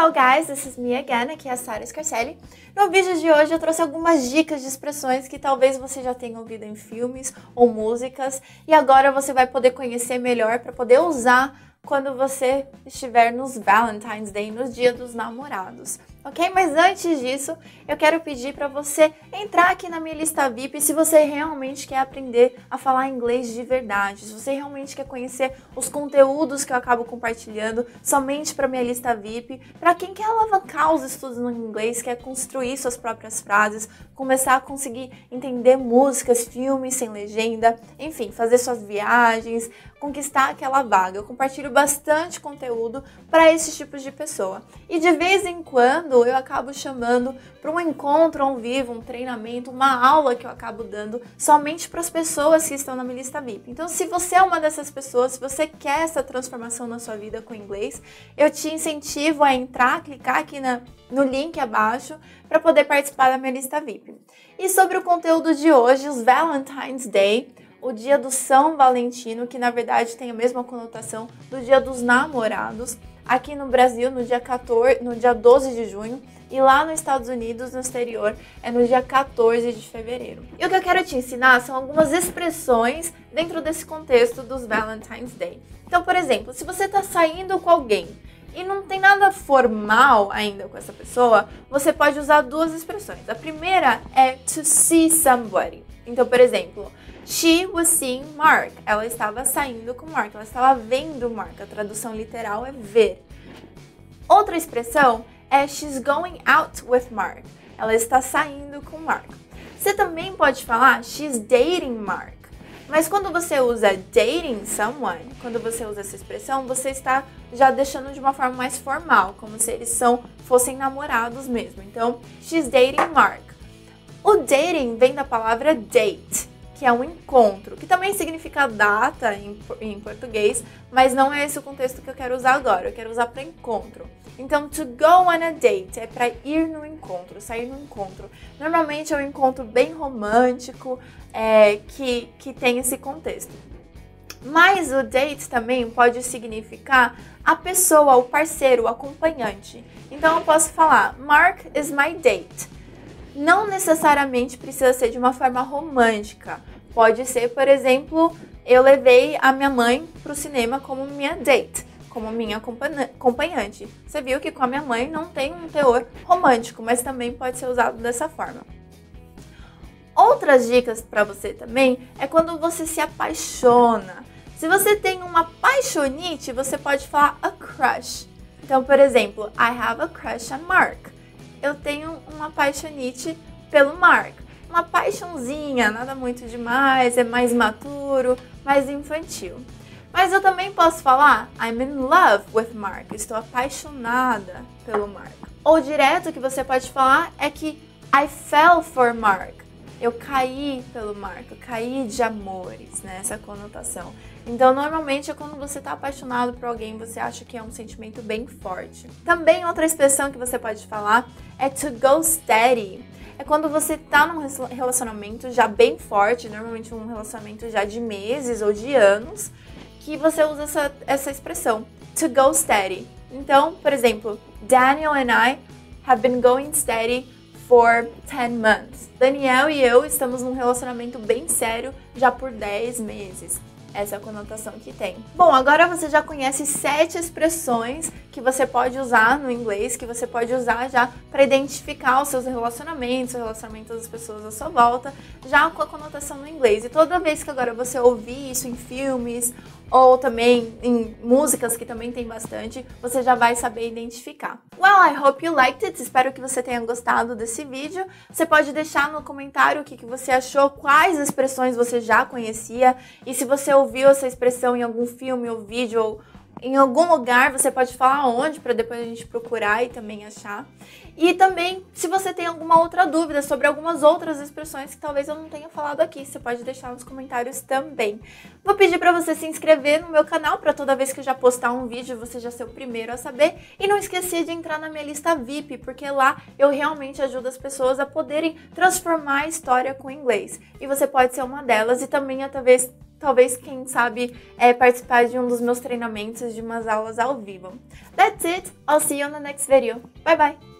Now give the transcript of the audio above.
Hello guys, this is me again, aqui é a Sara Scarcelli. No vídeo de hoje eu trouxe algumas dicas de expressões que talvez você já tenha ouvido em filmes ou músicas e agora você vai poder conhecer melhor para poder usar quando você estiver nos Valentine's Day, no Dia dos Namorados, ok? Mas antes disso, eu quero pedir para você entrar aqui na minha lista VIP se você realmente quer aprender a falar inglês de verdade, se você realmente quer conhecer os conteúdos que eu acabo compartilhando somente para minha lista VIP, para quem quer alavancar os estudos no inglês, quer construir suas próprias frases, começar a conseguir entender músicas, filmes sem legenda, enfim, fazer suas viagens, conquistar aquela vaga. Eu compartilho bastante conteúdo para esses tipos de pessoa. E de vez em quando eu acabo chamando para um encontro ao vivo, um treinamento, uma aula que eu acabo dando somente para as pessoas que estão na minha lista VIP. Então, se você é uma dessas pessoas, se você quer essa transformação na sua vida com inglês, eu te incentivo a entrar, clicar aqui na, no link abaixo para poder participar da minha lista VIP. E sobre o conteúdo de hoje, os Valentine's Day, o dia do São Valentino, que na verdade tem a mesma conotação do dia dos namorados, aqui no Brasil no dia 14, no dia 12 de junho, e lá nos Estados Unidos, no exterior, é no dia 14 de fevereiro. E o que eu quero te ensinar são algumas expressões dentro desse contexto dos Valentine's Day. Então, por exemplo, se você está saindo com alguém e não tem nada formal ainda com essa pessoa, você pode usar duas expressões. A primeira é to see somebody. Então, por exemplo, She was seeing Mark. Ela estava saindo com Mark, ela estava vendo Mark. A tradução literal é ver. Outra expressão é she's going out with Mark. Ela está saindo com Mark. Você também pode falar she's dating Mark. Mas quando você usa dating someone, quando você usa essa expressão, você está já deixando de uma forma mais formal, como se eles são fossem namorados mesmo. Então, she's dating Mark. O dating vem da palavra date que é um encontro, que também significa data em, em português, mas não é esse o contexto que eu quero usar agora. Eu quero usar para encontro. Então, to go on a date é para ir no encontro, sair no encontro. Normalmente é um encontro bem romântico é, que, que tem esse contexto. Mas o date também pode significar a pessoa, o parceiro, o acompanhante. Então eu posso falar: Mark is my date não necessariamente precisa ser de uma forma romântica. Pode ser, por exemplo, eu levei a minha mãe para o cinema como minha date, como minha acompanhante. Você viu que com a minha mãe não tem um teor romântico, mas também pode ser usado dessa forma. Outras dicas para você também é quando você se apaixona. Se você tem uma paixonite, você pode falar a crush. Então, por exemplo, I have a crush on Mark eu tenho uma paixonite pelo Mark. Uma paixãozinha, nada muito demais, é mais maturo, mais infantil. Mas eu também posso falar I'm in love with Mark, estou apaixonada pelo Mark. Ou direto que você pode falar é que I fell for Mark, eu caí pelo Mark, eu caí de amores, né? Essa conotação. Então, normalmente é quando você está apaixonado por alguém, você acha que é um sentimento bem forte. Também outra expressão que você pode falar é to go steady. É quando você está num relacionamento já bem forte, normalmente um relacionamento já de meses ou de anos, que você usa essa, essa expressão, to go steady. Então, por exemplo, Daniel and I have been going steady for 10 months. Daniel e eu estamos num relacionamento bem sério já por 10 meses. Essa é a conotação que tem. Bom, agora você já conhece sete expressões que você pode usar no inglês, que você pode usar já para identificar os seus relacionamentos, o relacionamento das pessoas à sua volta, já com a conotação no inglês. E toda vez que agora você ouvir isso em filmes ou também em músicas que também tem bastante, você já vai saber identificar. Well, I hope you liked it. Espero que você tenha gostado desse vídeo. Você pode deixar no comentário o que, que você achou, quais expressões você já conhecia e se você ouviu essa expressão em algum filme ou vídeo ou em algum lugar, você pode falar onde para depois a gente procurar e também achar. E também, se você tem alguma outra dúvida sobre algumas outras expressões que talvez eu não tenha falado aqui, você pode deixar nos comentários também. Vou pedir para você se inscrever no meu canal para toda vez que eu já postar um vídeo você já ser o primeiro a saber. E não esquecer de entrar na minha lista VIP, porque lá eu realmente ajudo as pessoas a poderem transformar a história com inglês. E você pode ser uma delas e também, talvez, talvez, quem sabe, é, participar de um dos meus treinamentos, de umas aulas ao vivo. That's it. I'll see you on the next video. Bye bye.